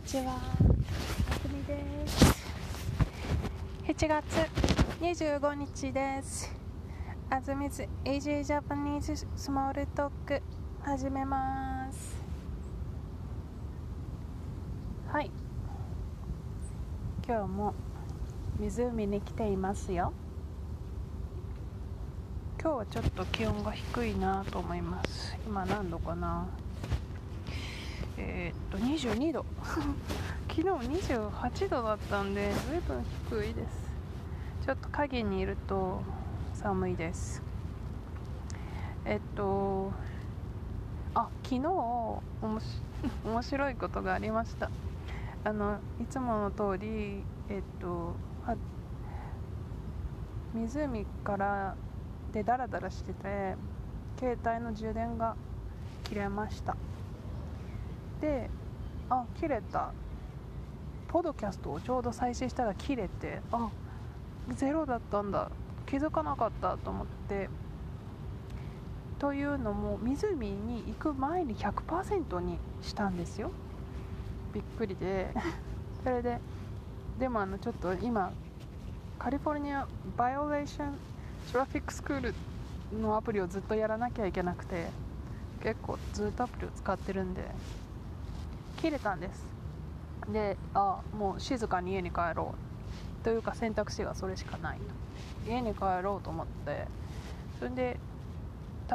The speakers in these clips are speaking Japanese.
にちは。あすみです。7月25日です。あずみず AJ ジャパニーズスモールトーク始めます。はい。今日も湖に来ていますよ。今日はちょっと気温が低いなと思います。今何度かな？えーっと22度 昨日28度だったんで随分低いです。ちょっと影にいると寒いです。えっとあ昨日 面白いことがありました。あのいつもの通りえっと湖からでダラダラしてて携帯の充電が切れました。であ切れた。ポッドキャストをちょうど再生したら切れてあゼロだったんだ。気づかなかったと思って。というのも湖に行く前に100%にしたんですよ。びっくりで。それででもあのちょっと今カリフォルニアバイオレーショントラフィックスクールのアプリをずっとやらなきゃいけなくて結構ずっとアプリを使ってるんで切れたんです。であもう静かに家に帰ろう。というか選択肢がそれしかないと。家に帰ろうと思って。それで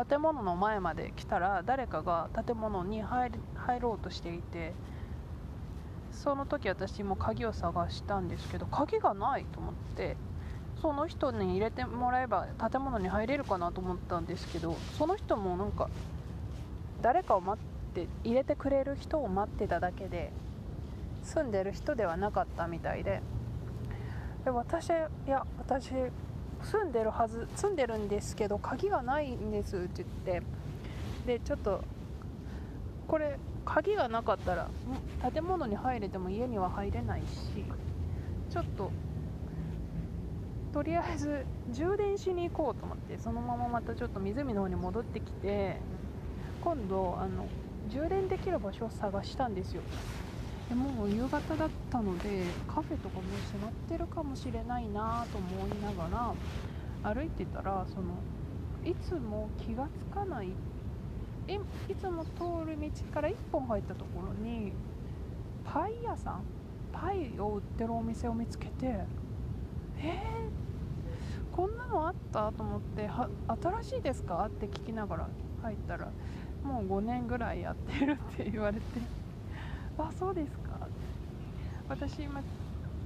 建物の前まで来たら誰かが建物に入入ろうとしていてその時私も鍵を探したんですけど鍵がないと思ってその人に入れてもらえば建物に入れるかなと思ったんですけどその人もなんか誰かを待ってって入れてくれる人を待ってただけで住んでる人ではなかったみたいで。で私いや私住んでるはず住んでるんですけど鍵がないんですって言って。でちょっとこれ鍵がなかったら建物に入れても家には入れないしちょっととりあえず充電しに行こうと思ってそのまままたちょっと湖の方に戻ってきて今度あの充電できる場所を探したんですよ。でもう夕方だったのでカフェとかも閉まってるかもしれないなと思いながら歩いてたらそのいつも気がつかないいいつも通る道から1本入ったところにパイ屋さんパイを売ってるお店を見つけてえー、こんなのあった？と思っては新しいですか？って聞きながら入ったらもう5年ぐらいやってるって言われて あそうですか。私今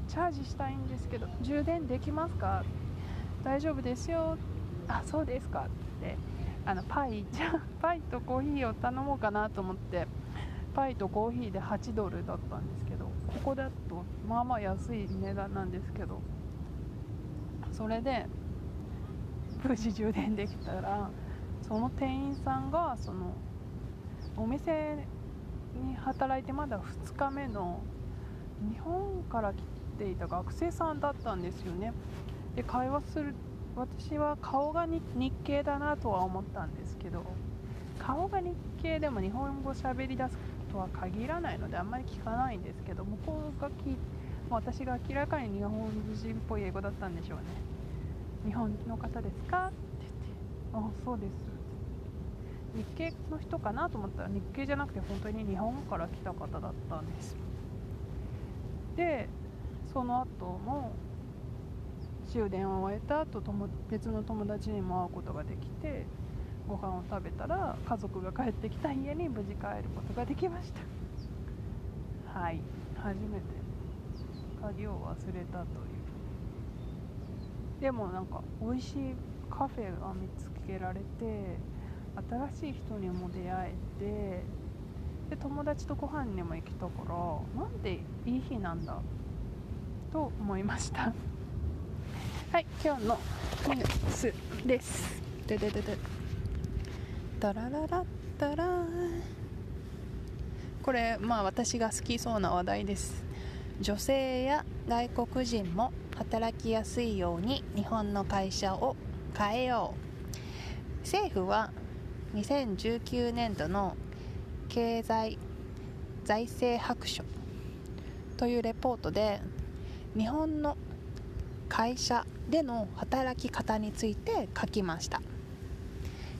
チャージしたいんですけど充電できますか？大丈夫ですよ。あそうですか。ってあのパイじゃ パイとコーヒーを頼もうかなと思ってパイとコーヒーで8ドルだったんですけどここだとまあまあ安い値段なんですけどそれで無事充電できたらその店員さんがそのお店に働いてまだ2日目の日本から来ていた学生さんだったんですよね。で会話する私は顔が日系だなとは思ったんですけど顔が日系でも日本語喋り出すとは限らないのであんまり聞かないんですけど向こうが聞い私が明らかに日本人っぽい英語だったんでしょうね。日本の方ですか？って言ってあそうです。日系の人かなと思ったら日系じゃなくて本当に日本から来た方だったんですでその後も終電を終えた後友別の友達にも会うことができてご飯を食べたら家族が帰ってきた家に無事帰ることができました。はい。初めて鍵を忘れたという。でもなんか美味しいカフェが見つけられて新しい人にも出会えてで友達とご飯にも行けたからなんていい日なんだ？と思いました。はい今日のニュースです。でででで。ダラララッダラこれまあ私が好きそうな話題です。女性や外国人も働きやすいように日本の会社を変えよう。政府は2019年度の経済財政白書というレポートで日本の会社での働き方について書きました。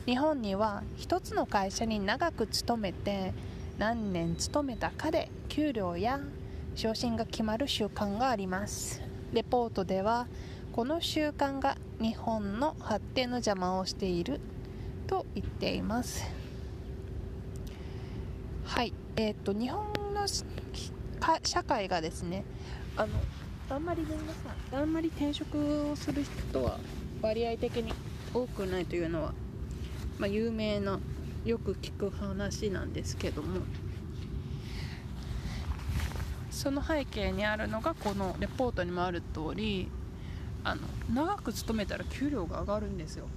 日本には一つの会社に長く勤めて何年勤めたかで給料や昇進が決まる習慣があります。レポートではこの習慣が日本の発展の邪魔をしていると言っています。はい。えっ、ー、と日本の社会がですねあのあんまり皆さんあんまり転職をする人は割合的に多くないというのは、まあ、有名なよく聞く話なんですけども。その背景にあるのがこのレポートにもある通りあの長く勤めたら給料が上がるんですよ。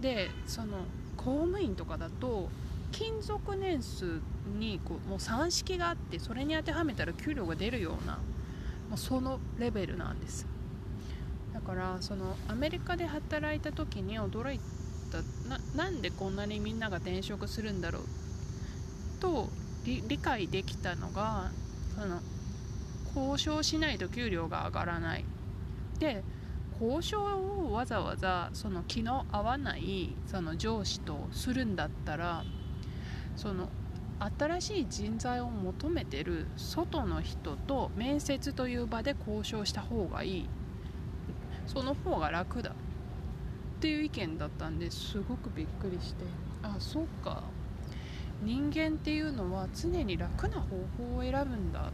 でその公務員とかだと勤続年数にこうもう算式があってそれに当てはめたら給料が出るようなもうそのレベルなんです。だからそのアメリカで働いた時に驚いたななんでこんなにみんなが転職するんだろうと理解できたのがその交渉しないと給料が上がらない。で交渉をわざわざその気の合わないその上司とするんだったらその新しい人材を求めてる外の人と面接という場で交渉した方がいい。その方が楽だっていう意見だったんですごくびっくりして。あそうか。人間っていうのは常に楽な方法を選ぶんだ。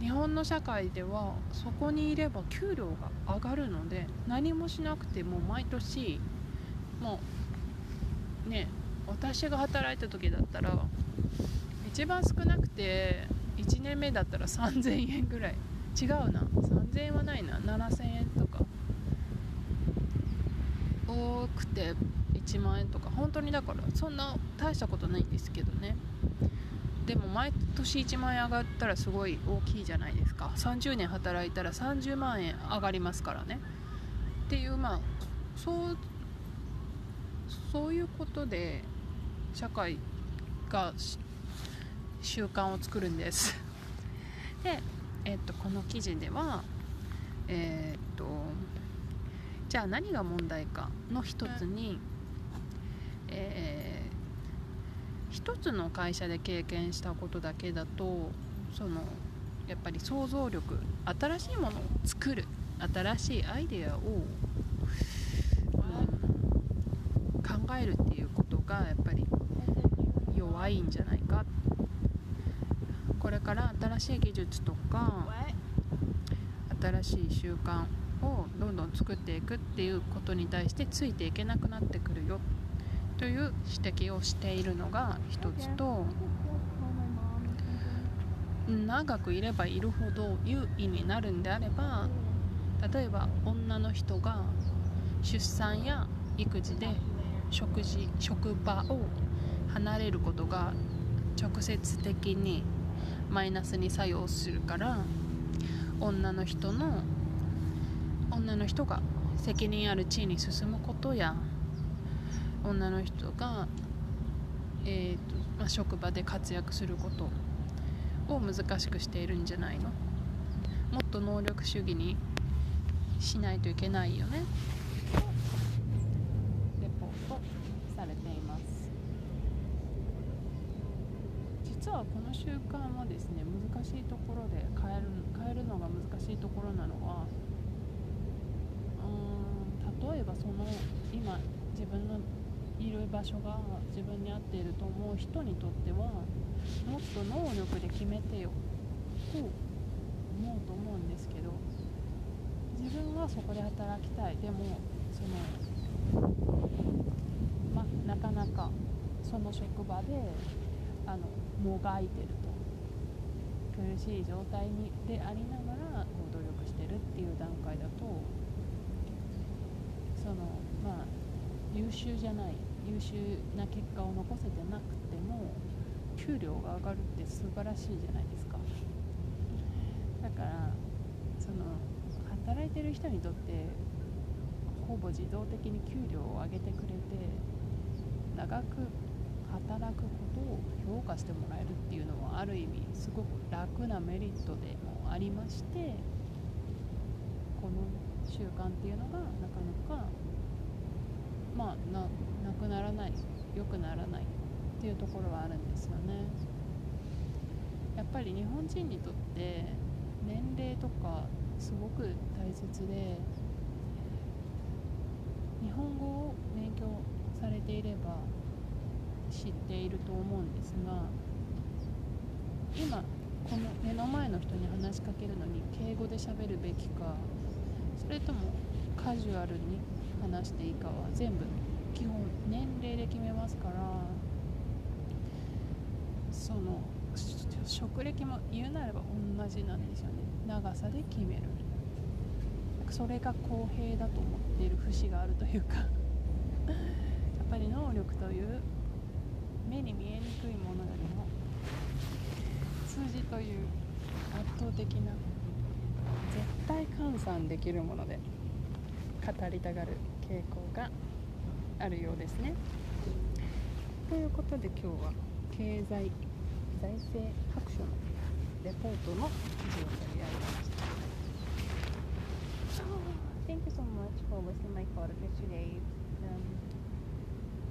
日本の社会ではそこにいれば給料が上がるので何もしなくても毎年もうね私が働いた時だったら一番少なくて1年目だったら3000円ぐらい。違うな。3000円はないな。7000円とか。多くて1万円とか。本当にだからそんな大したことないんですけどね。でも毎年1万円上がったらすごい大きいじゃないですか。30年働いたら30万円上がりますからね。っていうまあそうそういうことで社会が習慣を作るんです。で、えっと、この記事ではえー、っとじゃあ何が問題かの一つに、えー、一つの会社で経験したことだけだとそのやっぱり想像力新しいものを作る新しいアイデアを、うん、考えるっていうことがやっぱり弱いんじゃないか。これから新しい技術とか新しい習慣をどんどん作っていくっていうことに対してついていけなくなってくるよ。という指摘をしているのが一つと長くいればいるほど優位になるんであれば例えば女の人が出産や育児で食事職場を離れることが直接的にマイナスに作用するから女の人の女の人が責任ある地位に進むことや女の人が、えーとまあ、職場で活躍することを難しくしているんじゃないの？もっと能力主義にしないといけないよね？レポートされています。実はこの習慣はですね難しいところで変える変えるのが難しいところなのはうん例えばその今自分のいる場所が自分に合っていると思う人にとってはもっと能力で決めてよと思うと思うんですけど自分はそこで働きたい。でもそのまなかなかその職場であのもがいてると苦しい状態にでありながらこう努力してるっていう段階だとそのまあ優秀じゃない優秀な結果を残せてなくても給料が上がるって素晴らしいじゃないですか。だからその働いてる人にとってほぼ自動的に給料を上げてくれて長く働くことを評価してもらえるっていうのはある意味すごく楽なメリットでもありましてこの習慣っていうのがなかなかまあなくならない良くならないっていうところはあるんですよね。やっぱり日本人にとって年齢とかすごく大切で日本語を勉強されていれば知っていると思うんですが今この目の前の人に話しかけるのに敬語で喋るべきかそれともカジュアルに話していいかは全部基本年齢で決めますからその職歴も言うなれば同じなんですよね。長さで決める。それが公平だと思っている節があるというか。やっぱり能力という目に見えにくいものよりも数字という圧倒的な絶対換算できるもので語りたがる傾向があるようですね。ということで今日は経済財政白書のレポートの記事を取り上げました。Thank you so much for listening my podcast today. Um,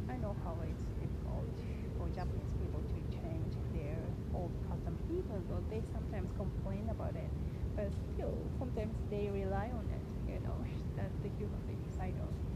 I know how it's difficult for Japanese people to change their old custom, even though they sometimes complain about it. But still, sometimes they rely on it. You know, that's the human beings. I know.